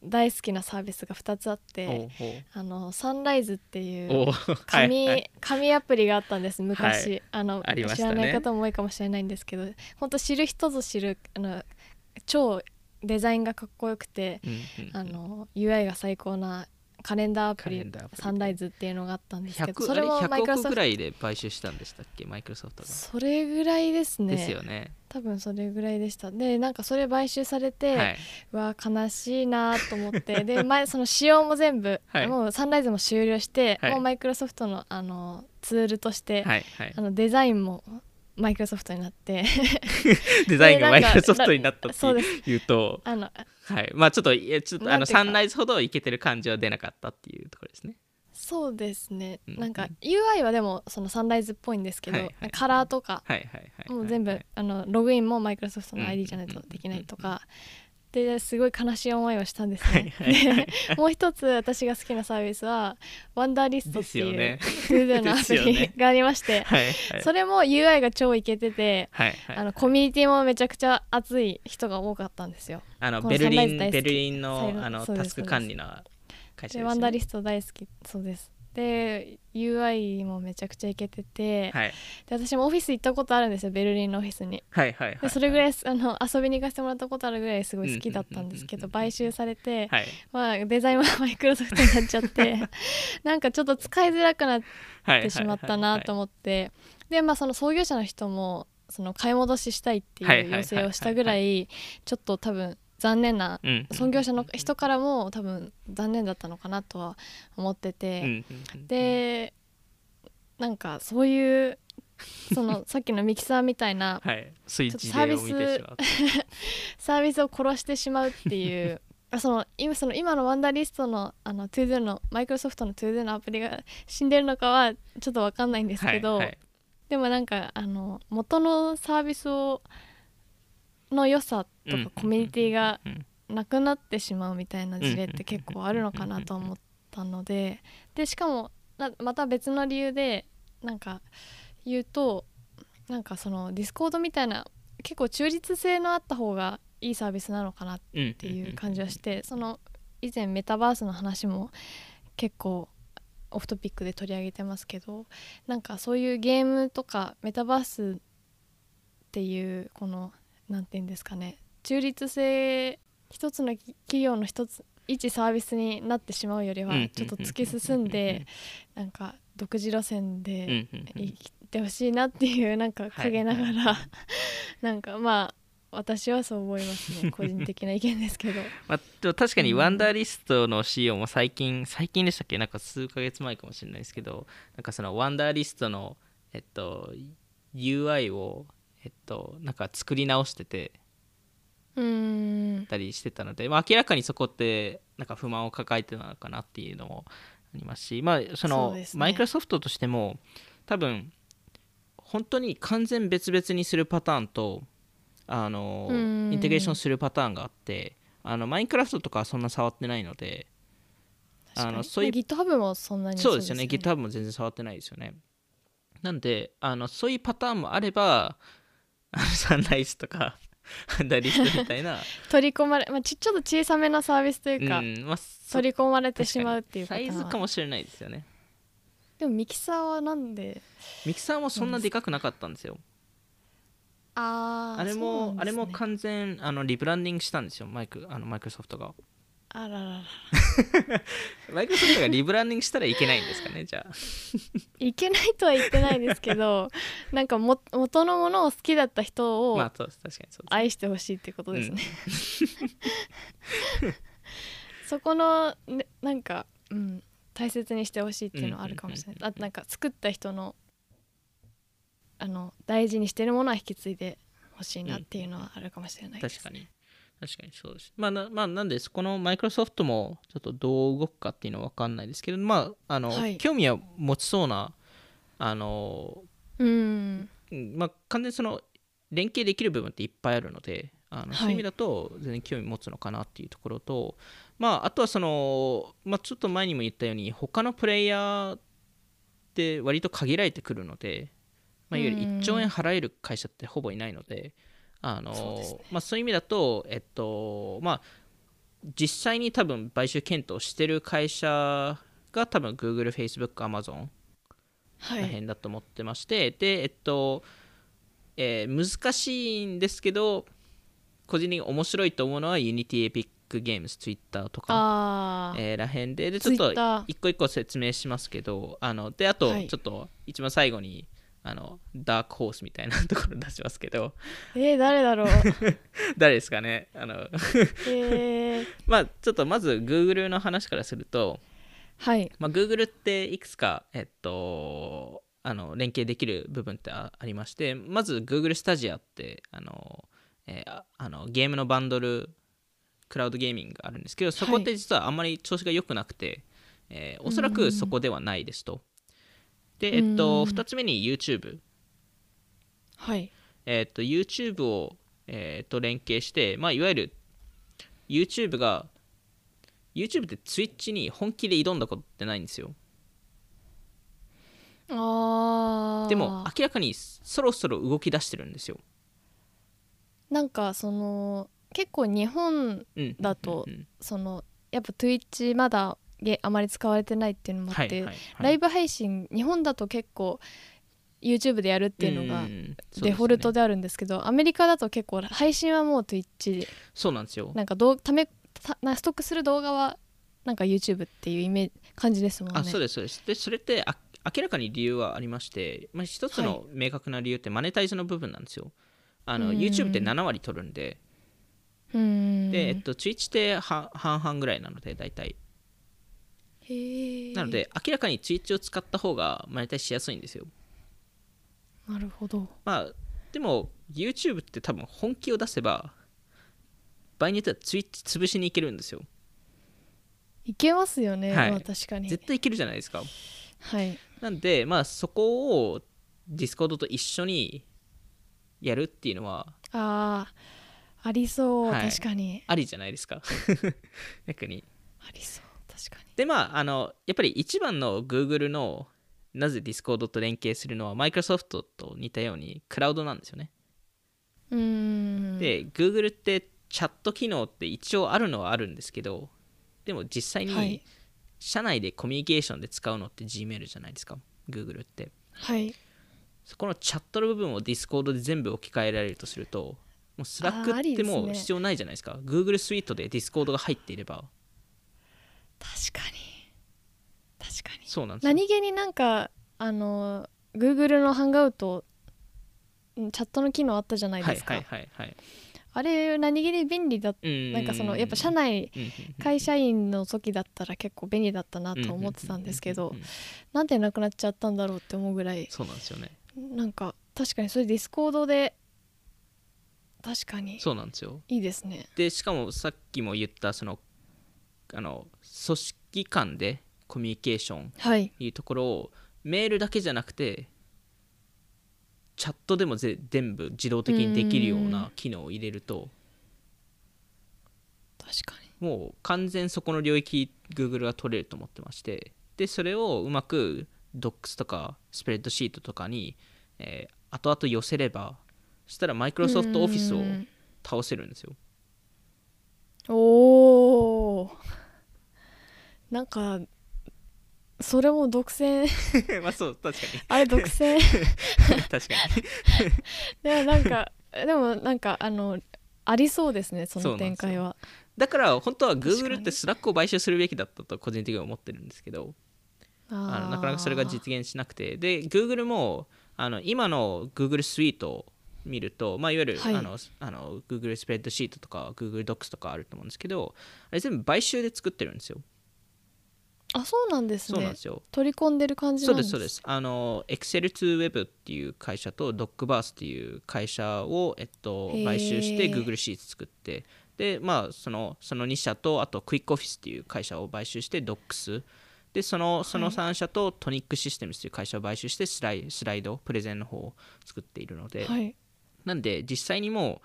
大好きなサービスが2つあってあのサンライズっていう紙,、はいはい。紙アプリがあったんです昔、はい。あのね。知らない方も多いかもしれないんですけど本当知る人ぞ知るあの超デザインがかっこよくてうんうんうん。あの UI が最高なカレンダーアプリサンライズっていうのがあったんですけど100それもあれ100億マイクロソフトぐらいで買収したんでしたっけ？マイクロソフトが、それぐらいですね。ですよね。多分それぐらいでした。でなんかそれ買収されて、はい、うわ悲しいなと思って。で 前その仕様も全部、はい。もうサンライズも終了して、はい。もうマイクロソフトのあのツールとして、はいはい。あのデザインもマイクロソフトになって。デザインがマイクロソフトになったっていうと。あのはい。まあちょっとちょっとあのサンライズほどいけてる感じは出なかったっていうところですね。そうですね、うんなんか UI はでもそのサンライズっぽいんですけど、はいはいカラーとかもう全部、はいあのログインもマイクロソフトのうん ID じゃないとできないとか、ですごい悲しい思いをしたんですね。はいはいはい。でもう一つ私が好きなサービスはワンダーリストっていうですよね。ToDo のアプリがありまして、はいはい。それも UI が超イケてて、はいはい。あのコミュニティもめちゃくちゃ熱い人が多かったんですよ。あのベルリンベルリンのロあのタスク管理の会社ですよねでワンダーリスト大好き。そうです。で UI もめちゃくちゃイケてて、はい。で私もオフィス行ったことあるんですよベルリンのオフィスに。はいはいはいでそれぐらい あの遊びに行かせてもらったことあるぐらいすごい好きだったんですけど買収されて、はい。まあ、デザインはマイクロソフトになっちゃって なんかちょっと使いづらくなっはいてしまったなと思って。でまあその創業者の人もその買い戻ししたいっていう要請をしたぐらいちょっと多分残念なうん。創業者の人からも多分残念だったのかなとは思ってて、でなんかそういうその さっきのミキサーみたいなはい。サービスサービスを殺してしまうっていう あその今その今のワンダーリストのあの ToDo のマイクロソフトの ToDo のアプリが死んでるのかはちょっと分かんないんですけど、はいはい。でもなんかあの元のサービスをの良さとうん。かコミュニティがうん。なくなってしまうみたいな事例って結構あるのかなと思ったのででしかもなまた別の理由でなんか言うとなんかそのディスコードみたいな結構中立性のあった方がいいサービスなのかなっうんていう感じはしてその以前メタバースの話も結構オフトピックで取り上げてますけどなんかそういうゲームとかメタバースっていうこのなんて言うんですかね。中立性一つの企業の一つ一サービスになってしまうよりはうんちょっと突き進んでなんか独自路線うんで生きてほしいなっていうなんか陰ながはいら なんかまあ私はそう思いますね。個人的な意見ですけど。まあ、確かにうん。ワンダーリストの CEO も最近、最近でしたっけ？なんか数ヶ月前かもしれないですけどなんかそのワンダーリストの、えっと、UI を、えっと、なんか作り直しててうーん。たりしてたので、まあ、明らかにそこってなんか不満を抱えてたのかなっていうのもありますし、まあ、そそのマイクロソフトとしても多分本当に完全別々にするパターンとあのうん。インテグレーションするパターンがあってあのマインクラフトとかはそんな触ってないのであのそういう GitHub もそんなにそうですよね。GitHub も全然触ってないですよね。なんであのそういうパターンもあればあのサンライズとかダリストみたいな。取り込まれ、まあ、ちちょっと小さめのサービスというか、うんまあ、そ取り込まれてしまうっていうサイズかはもしれないですよね。でもミキサーはなんで？ミキサーもそんなでかくなかったんですよ。あーあれそうなんですね。もあれも完全あのリブランディングしたんですよマイクあのマイクロソフトがあららら。マイクロソフトがリブランディングしたらいけないんですかねじゃあ。いけないとは言ってないですけど なんかも元のものを好きだった人を愛してほしいってことですね、そこの、ね、なんか、うん、大切にしてほしいっていうのはあるかもしれない、うんうんうんうんあとなんか作った人のあの大事にしてるものは引き継いでほしいなっていうのはあるかもしれないです、確かに確かにそうです。まあな,、まあ、なんでこのマイクロソフトもちょっとどう動くかっていうのは分かんないですけどまああの、はい。興味は持ちそうなあのうん。うんまあ完全にその連携できる部分っていっぱいあるのであの、はい。そういう意味だと全然興味持つのかなっていうところとまああとはその、まあ、ちょっと前にも言ったように他のプレイヤーって割と限られてくるので、まあ、いわゆるうん1兆円払える会社ってほぼいないのであのそうね。まあ、そういう意味だとえっとまあ実際に多分買収検討してる会社が多分 Google、Facebook、Amazon はい。ら辺だと思ってまして、でえっと、えー難しいんですけど個人的に面白いと思うのは Unity、Epic Games、Twitter とか、えーら辺で。でちょっと一個一個説明しますけどあのであとはい。ちょっと一番最後にあのダークホースみたいなところ出しますけど。えー、誰だろう？誰ですかね？あのえー、まあちょっとまず Google の話からすると、はい。まあ、Google っていくつか、えっと、あの連携できる部分ってあありましてまず Google スタジアってあの、えーああのゲームのバンドルクラウドゲーミングがあるんですけどそこって実はあんまり調子が良くなくて、えーおそらくそこではないですと。で、えっと、うん2つ目に YouTube。はいえっと YouTube を、えっと連携して、まあ、いわゆる YouTube が YouTube って Twitch に本気で挑んだことってないんですよ。あーでも明らかにそろそろ動き出してるんですよ。なんかその結構日本うん、だとそのやっぱ Twitch まだゲあまり使われてないっていうのもあって、はいはいはい。ライブ配信日本だと結構 YouTube でやるっていうのがデフォルトであるんですけどアメリカだと結構配信はもう Twitch でそうなんですよ。なんかどうためたなストックする動画はなんか YouTube っていうイメージ感じですもんね。あそうですそうです。でそれってあ明らかに理由はありまして、まあ、一つの明確な理由ってマネタイズの部分なんですよ。あのうん。YouTube って7割取るんで。うーん。で、えっと、Twitch って半半々ぐらいなので大体なので明らかに Twitch を使った方がマネタイズしやすいんですよ。なるほど。まあでも YouTube って多分本気を出せば場合によっては Twitch 潰しにいけるんですよ。いけますよね、はい。まあ確かに。絶対いけるじゃないですか。はい。なんでまあそこを Discord と一緒にやるっていうのはあー。ありそう、はい。確かに。ありじゃないですか。逆に。ありそうでまああのやっぱり一番の Google のなぜ Discord と連携するのは Microsoft と似たようにクラウドなんですよね、うーん。で Google ってチャット機能って一応あるのはあるんですけどでも実際はい。に社内でコミュニケーションで使うのって Gmail じゃないですか Google って。はい。そこのチャットの部分を Discord で全部置き換えられるとするともうあーありってもう必要ないじゃないですか。Google スイートで Discord が入っていれば確かに。確かに。そうなんですよ。何気になんかあの Google のハンガウトんチャットの機能あったじゃないですか、はいはいはいはい。あれ何気に便利だうん。なんかそのやっぱ社内会社員の時だったら結構便利だったなと思ってたんですけどなんでなくなっちゃったんだろうって思うぐらいそうなんですよね。なんか確かにそれディスコードで確かにそうなんですよ。いいですね。でしかもさっきも言ったそのあの組織間でコミュニケーションはい。いうところをメールだけじゃなくてチャットでもぜ全部自動的にできるような機能を入れると確かもう完全そこの領域 Google が取れると思ってましてでそれをうまく Docs とかスプレッドシートとかに、えー後々寄せればそしたら Microsoft に Office を倒せるんですよおおなんかそれも独占。まあそう確かあれ独占？に 確かに。でもなんかでもなんかあのありそうですねその展開は。だから本当は Google に。ってスラックを買収するべきだったと個人的には思ってるんですけど。ああのなかなかそれが実現しなくて。で Google もあの今の Google スイートを見ると、まあ、いわゆる、はい。あのあの Google スプレッドシートとか Google Docs とかあると思うんですけどあれ全部買収で作ってるんですよ。あそうなんですね。そうなんですよ。取り込んでる感じそうんですすそうです。あの Excel2Web っていう会社と Docverse っていう会社を、えっと買収して Google シーツ作って。でまあそのその2社とあと QuickOffice っていう会社を買収して Docs でそのその3社とトニックシステムズという会社を買収してスライスライドプレゼンの方を作っているので、はいなんで実際にも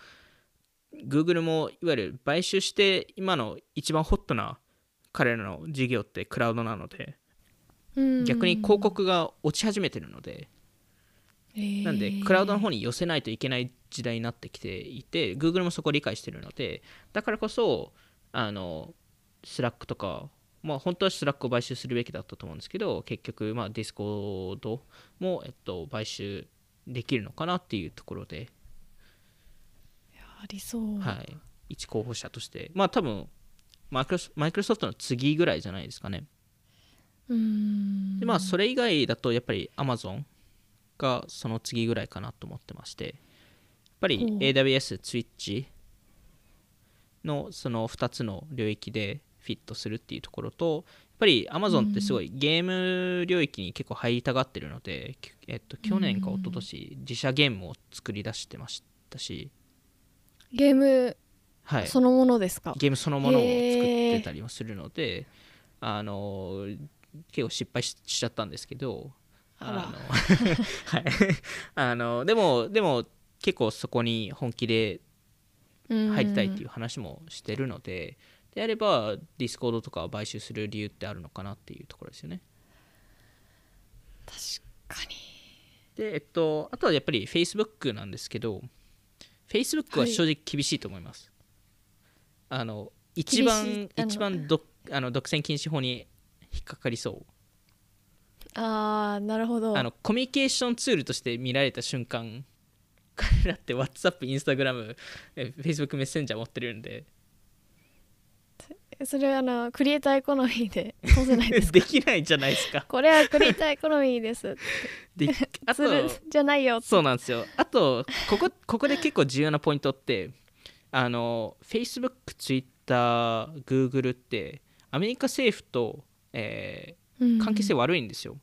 う Google もいわゆる買収して今の一番ホットな彼らの事業ってクラウドなのでうん。逆に広告が落ち始めてるのでなんでクラウドの方に寄せないといけない時代になってきていて Google もそこを理解してるのでだからこそあのスラックとかまあ本当はスラックを買収するべきだったと思うんですけど結局まあディスコードも、えっと、買収できるのかなっていうところで、ありそう、はい、一候補者として。まあ多分マイクロマイクロソフトの次ぐらいじゃないですかね。うーん。でまあそれ以外だとやっぱり Amazon がその次ぐらいかなと思ってまして。やっぱりほう。AWS、Twitch のその2つの領域でフィットするっていうところとやっぱり Amazon ってすごいゲーム領域に結構入りたがってるので、きえっと、去年か一昨年自社ゲームを作り出してましたし、ゲームはい、そのものですか、ゲームそのものを作ってたりもするので、あの結構失敗ししちゃったんですけどあら。の はい。あのでもでも結構そこに本気で入りたいっていう話もしてるので、であればディスコードとかを買収する理由ってあるのかなっていうところですよね。確かに。でえっとあとはやっぱり Facebook なんですけど Facebook は正直厳しいと思います、あの一番一番どあの独占禁止法に引っかかりそう。ああなるほど。あのコミュニケーションツールとして見られた瞬間彼らって WhatsApp、Instagram、え Facebook メッセンジャー持ってるんでそれはあのクリエイターエコノミーで通せないですか？できないじゃないですか。これはクリエイターエコノミーです。で あとじゃないよそうなんですよ。あとここここで結構重要なポイントってあの Facebook、Twitter、Google ってアメリカ政府と、えうん。ー関係性悪いんですよ、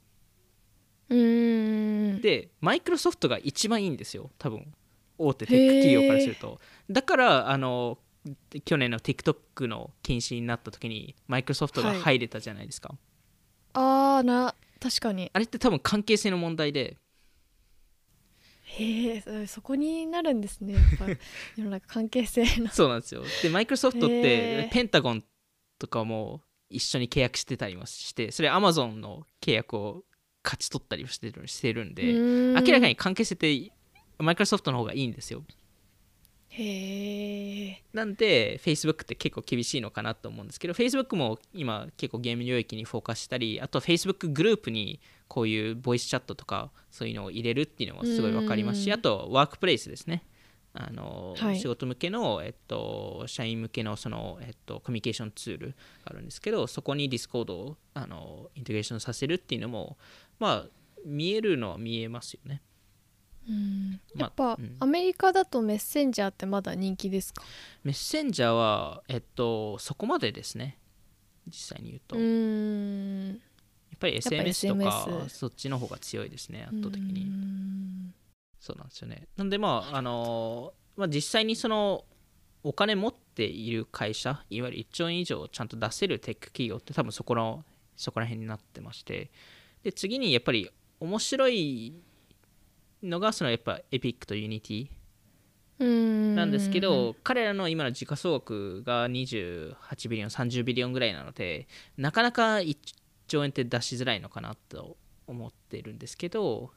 うーん。でマイクロソフトが一番いいんですよ。多分大手テック企業からすると。だからあの去年の TikTok の禁止になった時にマイクロソフトが入れたじゃないですか、ああな確かに。あれって多分関係性の問題で。へえそそこになるんですね。やっぱ世の中関係性の。そうなんですよ。でマイクロソフトっへてー。ペンタゴンとかも一緒に契約してたりもしてそれアマゾンの契約を勝ち取ったりもしてるしてるんで明明らかに関係性ってマイクロソフトの方がいいんですよへえなんで Facebook って結構厳しいのかなと思うんですけど Facebook も今結構ゲーム領域にフォーカスしたりあと Facebook グループにこういうボイスチャットとかそういうのを入れるっていうのもすごい分かりますしうん。あとワークプレイスですね。あの、はい。仕事向けの、えっと、社員向けのその、えっと、コミュニケーションツールがあるんですけどそこに Discord をあのインテグレーションさせるっていうのもまあ見えるのは見えますよねうん。まやっぱ、うん。アメリカだとメッセンジャーってまだ人気ですか？メッセンジャーは、えっと、そこまでですね。実際に言うと、うん。っぱりやっぱ SMS とか SMS そっちの方が強いですね圧倒的に。ん。そうなんですよね。なんでまああのまあ実際にそのお金持っている会社いわゆる1兆円以上ちゃんと出せるテック企業って多分そこのそこら辺になってまして。で次にやっぱり面白いのがそのやっぱエピックとユニティなんですけど、彼らの今の時価総額が28 billion、30 billion ぐらいなので、なかなか1兆円って出しづらいのかなと思ってるんですけど、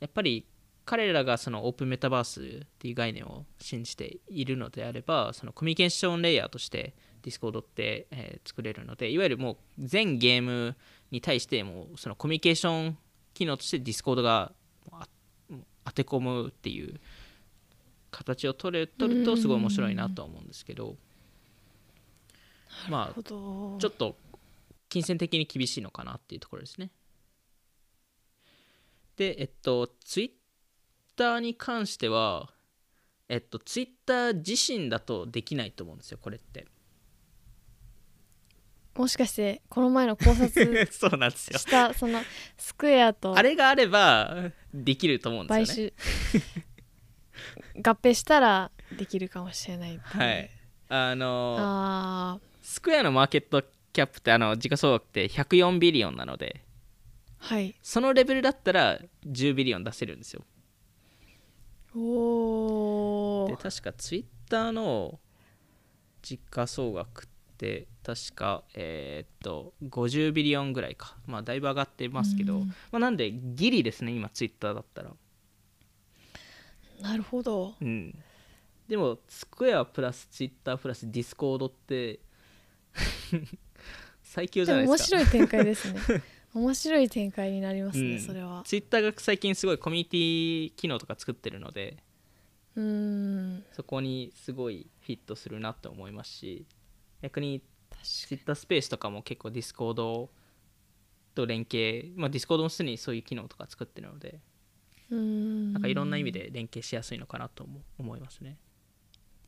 やっぱり彼らがそのオープンメタバースっていう概念を信じているのであれば、そのコミュニケーションレイヤーとしてディスコードって、えー作れるので、いわゆるもう全ゲームに対してもそのコミュニケーション機能としてディスコードがあ当て込むっていう形を取れ取るとすごい面白いなとは思うんですけど、まあちょっと金銭的に厳しいのかなっていうところですね。で、えっと、ツイッターに関しては、えっと、ツイッター自身だとできないと思うんですよ、これって。もしかしてこの前の考察 そうなんですよ。したそのスクエアとあれがあればできると思うんですよね。買収合併したらできるかもしれないはい。あのあスクエアのマーケットキャップってあの時価総額って104ビリオンなのでーはいそのレベルだったら10ビリオン出せるんですよおおで確かツイッターの時価総額って確かえーっと50ビリオンぐらいか。まあだいぶ上がってますけど、うんまあ、なんでギリですね今ツイッターだったら。なるほど。うん。でもスクエアプラスツイッタープラスディスコードって 最強じでゃないですか。も面白い展開ですね。面白い展開になりますね、うん。それは。ツイッターが最近すごいコミュニティ機能とか作ってるのでうーん。そこにすごいフィットするなって思いますし逆に確ツイッタースペースとかも結構ディスコードと連携、まあ、ディスコードもすでにそういう機能とか作ってるのでうーん。なんかいろんな意味で連携しやすいのかなとも思いますね、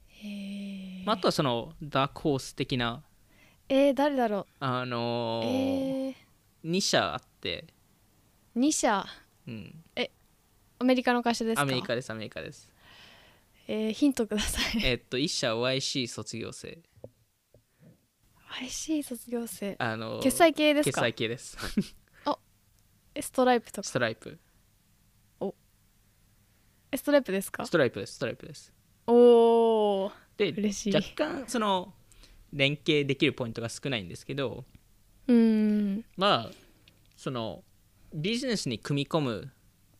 へえ、まあ、あとはそのダークホース的なえー、誰だろあうのーえー、2社あって、2社うん、アメリカの会社ですか？アメリカですアメリカです。えー、ヒントください。えっと1社は YC 卒業生 IC 卒業生。あのー決済系です決か済系です。えストライプとか？ストライプ。えストライプですか？ストライプです。ストライプです。おおで嬉しい。若干その連携できるポイントが少ないんですけどうーん。まあそのビジネスに組み込む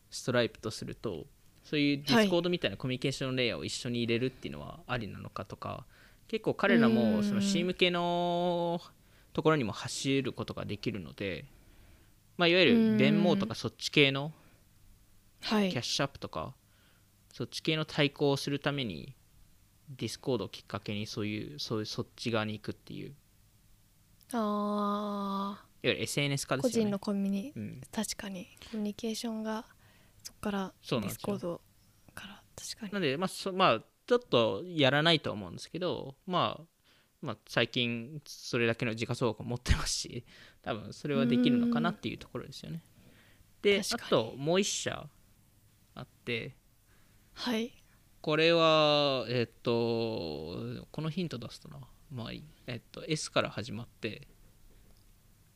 ストライプとするとそういうディスコードみたいなコミュニケーションレイヤーを一緒に入れるっていうのはありなのかとか結構彼らうん。もその C 向けのところにも走ることができるので、まあ、いわゆうん。る Venmo とかそっち系のはい。キャッシュアップとかそっち系の対抗をするためにディスコードをきっかけにそういうそういうそっち側に行くっていう。いあわゆる SNS 化ー個ですよね。人のコミュニうん、確かに。コミュニケーションがそこからディスコードから確かに。なんで、まあそまあ、ちょっとやらないとは思うんですけど、まあ、まあ、最近それだけの時価総額を持ってますし多分それはできるのかなっていうところですよね。であともう一社あってはい。これはえっとこのヒント出すとな。まあいい。えっと S から始まって。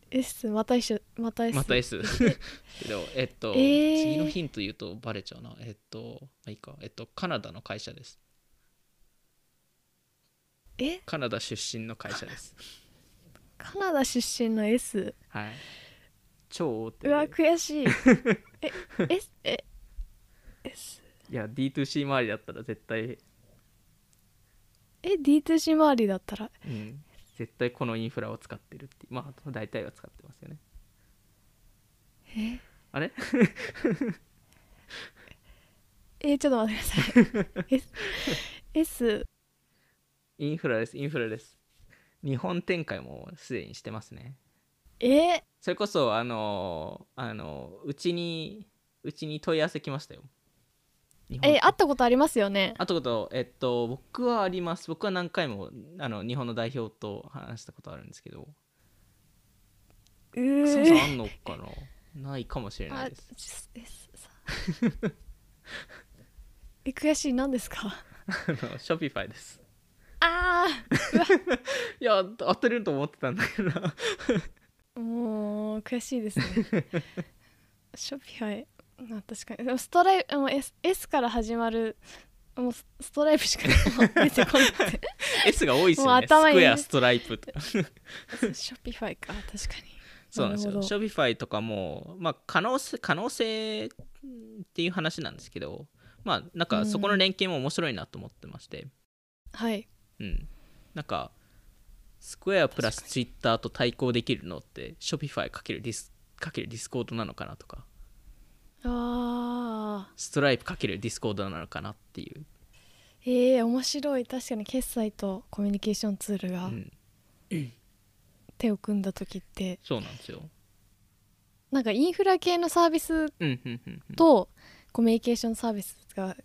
S また一緒また S また S けどえっと、えー。次のヒント言うとバレちゃうな。えっとまあいいか。えっとカナダの会社ですえ？カナダ出身の会社です。カナダ出身の S はい。超大手うわで悔しい。え S え？S いや D2C 周りだったら絶対、え D2C 周りだったら？うん、絶対このインフラを使ってるって。まあ大体は使ってますよね。え？あれ？えちょっと待ってください。S, S インフラです。インフラです。日本展開もすでにしてますね。え？それこそあのあのうちにうちに問い合わせ来ましたよ。え会ったことありますよね？あとことえっと僕はあります。僕は何回もあの日本の代表と話したことあるんですけど。うー。草野さんあんのかな？ないかもしれなあいです。え 悔しい。何ですか？あのショピファイですあ いや当てると思ってたんだけどな。あもう悔しいですね。ショピファイ。あ確かに。でもストライプもう S, S から始まるもうスストライプしか出てこなくて。S が多いですよね。スもう頭にクエアストライプとか。ショピファイか。確かに。そうなんですよ。ショピファイとかもまあ可能性可能性っていう話なんですけど。まあなんかそこの連携も面白いなと思ってましてはいうん、なんかスクエアプラスツイッターと対抗できるのってショピファイかけるディスかけるディスコードなのかなとか。ああストライプかけるディスコードなのかなっていう、えー、面白い。確かに決済とコミュニケーションツールが、うん、手を組んだ時って。そうなんですよ。なんかインフラ系のサービスとコミュニケーションサービスが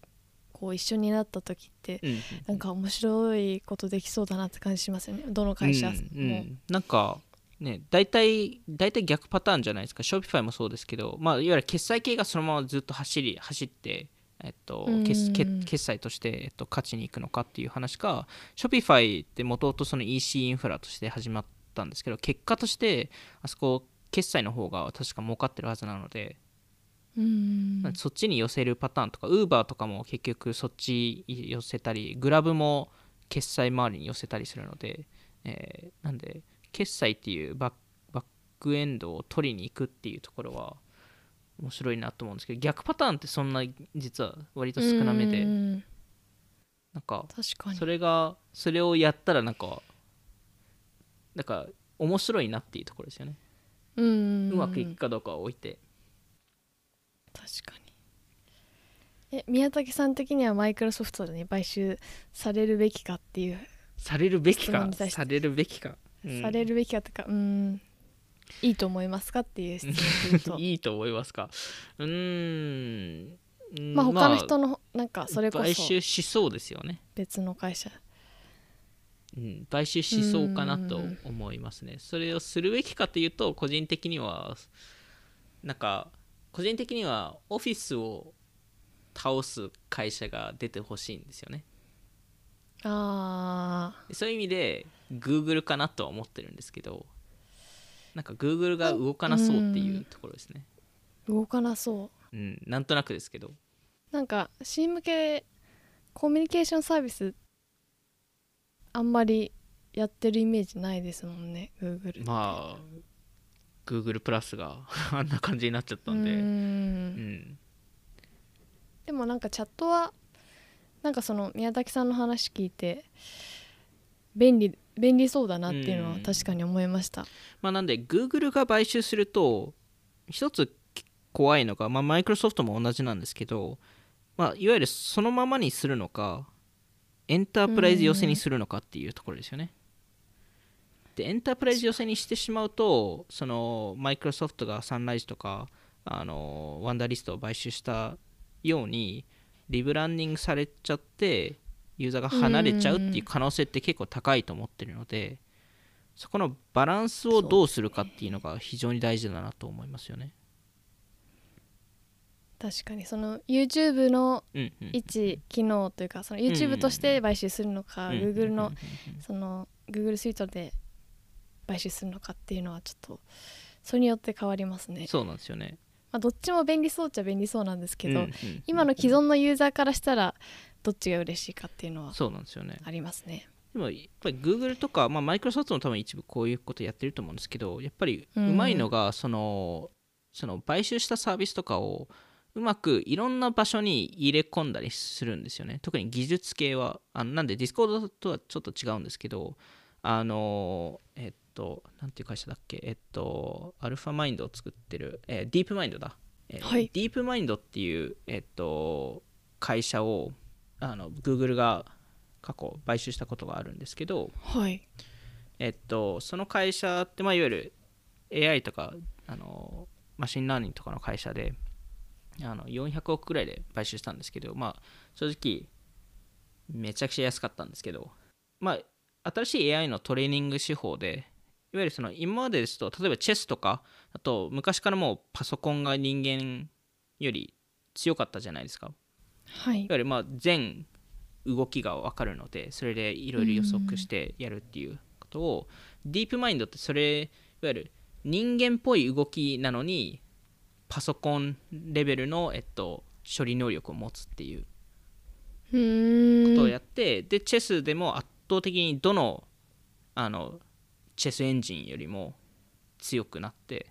こう一緒になった時ってなんか面白いことできそうだなって感じしますよね。どの会社も、うんうんなんかね大体大体逆パターンじゃないですか。Shopify もそうですけど、まあ、いわゆる決済系がそのままずっと走り走って、えっとうん決決決済として、えっと、勝ちに行くのかっていう話か Shopify ってもともとその EC インフラとして始まったんですけど結果としてあそこ決済の方が確か儲かってるはずなので、うん。そっちに寄せるパターンとか Uber とかも結局そっち寄せたりグラブも決済周りに寄せたりするので、えーなんで決済っていうバッバックエンドを取りに行くっていうところは面白いなと思うんですけど逆パターンってそんな実は割と少なめでうん。なんかそれがそれをやったらなんかなんか面白いなっていうところですよね。うん。うまくいくかどうかは置いて確かに。え宮武さん的にはマイクロソフトに買収されるべきかっていう、されるべきか。されるべきか、うん。されるべきかとかうん。いいと思いますかっていう質問 いいと思いますか。うーん。うんまあ他の人のなんかそれこ買そ収しそうですよね、別の会社。うん、買収しそうかなと思いますね。それをするべきかというと個人的にはなんか個人的にはオフィスを倒す会社が出てほしいんですよね。あそういう意味で Google かなとは思ってるんですけどなんか Google が動かなそうっていうところですね。ー動かなそう。うんなんとなくですけど。なんか C 向けコミュニケーションサービスあんまりやってるイメージないですもんね Google まあ Google プラスが あんな感じになっちゃったんで。うん。でもなんかチャットはなんかその宮崎さんの話聞いて便利便利そうだなっていうのは確かに思いました。まあなんで Google が買収すると一つ怖いのが、まあ、マイクロソフトも同じなんですけど、まあ、いわゆるそのままにするのかエンタープライズ寄せにするのかっていうところですよね。でエンタープライズ寄せにしてしまうとそのマイクロソフトがサンライズとかあのワンダーリストを買収したようにリブランディングされちゃってユーザーが離れちゃうっていう可能性って結構高いと思ってるのでそこのバランスをどうするかっていうのが非常に大事だなと思いますよね。確かにその YouTube のうんうん一機能というかその YouTube として買収するのか、うん Google のその Google スイートで買収するのかっていうのはちょっとそれによって変わりますね、そうなんですよね。まあ、どっちも便利そうっちゃ便利そうなんですけど、うんうん今の既存のユーザーからしたらどっちが嬉しいかっていうのはそうなんですよね。ありますねでもやっぱり Google とか、まあ、マイクロソフトも多分一部こういうことやってると思うんですけどやっぱりううんまいのがそのその買収したサービスとかをうまくいろんな場所に入れ込んだりするんですよね特に技術系はあのなんで Discord とはちょっと違うんですけどあのえっとなんていう会社だっけ？えっとアルファマインドを作ってる、えーディープマインドだ、えーはい。ディープマインドっていうえっと会社をあの Google が過去買収したことがあるんですけど、はい。えっと、その会社って、まあ、いわゆる AI とかあのマシンラーニングとかの会社であの400億くらいで買収したんですけど、まあ、正直めちゃくちゃ安かったんですけど、まあ、新しい AI のトレーニング手法でいわゆるその今までですと例えばチェスとかあと昔からもうパソコンが人間より強かったじゃないですか。はい。いわゆるまあ全動きが分かるのでそれでいろいろ予測してやるっていうことをディープマインドってそれいわゆる人間っぽい動きなのにパソコンレベルの、えっと、処理能力を持つっていうことをやって、でチェスでも圧倒的にどのあのチェスエンジンよりも強くなって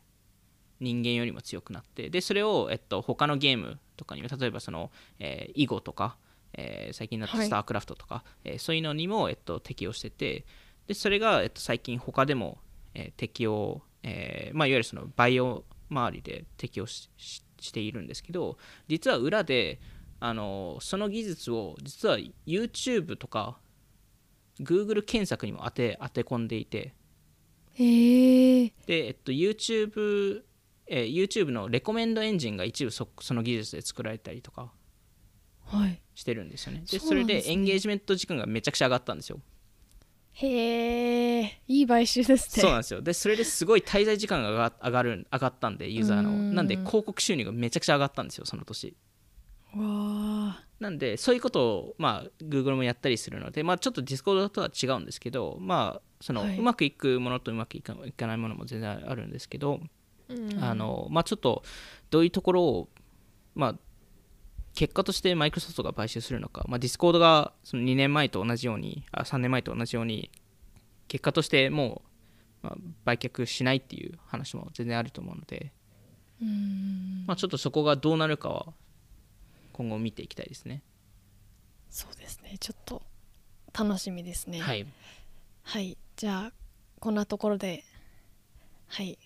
人間よりも強くなってでそれを、えっと、他のゲームとかにも例えばその、えー囲碁とか、えー最近だとはい。スタークラフトとか、えーそういうのにも、えっと、適用しててでそれが、えっと、最近他でも、えー適用、えーまあ、いわゆるそのバイオ周りで適用しししているんですけど実は裏であのその技術を実は YouTube とか Google 検索にも当て当て込んでいてへえで、えっと、YouTube、えー YouTube のレコメンドエンジンが一部そその技術で作られたりとかはい。してるんですよね。でそうそれでエンゲージメント時間がめちゃくちゃ上がったんですよ。へえいい買収ですね。そうなんですよ。でそれですごい滞在時間が上がる上がったんでユーザーの。うん。なんで広告収入がめちゃくちゃ上がったんですよその年。わあなんでそういうことをまあ Google もやったりするのでまあちょっと Discord とは違うんですけどまあその、はい。うまくいくものとうまくいかないものも全然あるんですけど、うん。あのまあちょっとどういうところをまあ結果としてマイクロソフトが買収するのか、まあ、Discord がその2年前と同じようにあ3年前と同じように結果としてもう、まあ、売却しないっていう話も全然あると思うので、うん。まあ、ちょっとそこがどうなるかは今後見ていきたいですね。そうですね。ちょっと楽しみですね。はい、はい。じゃあこんなところではい。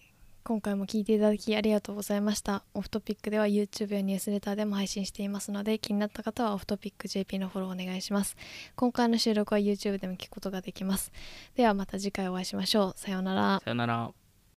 今回も聞いていただきありがとうございました。オフトピックでは YouTube やニュースレターでも配信していますので気になった方はオフトピック JP のフォローお願いします。今回の収録は YouTube でも聞くことができます。ではまた次回お会いしましょう。さようなら。さよなら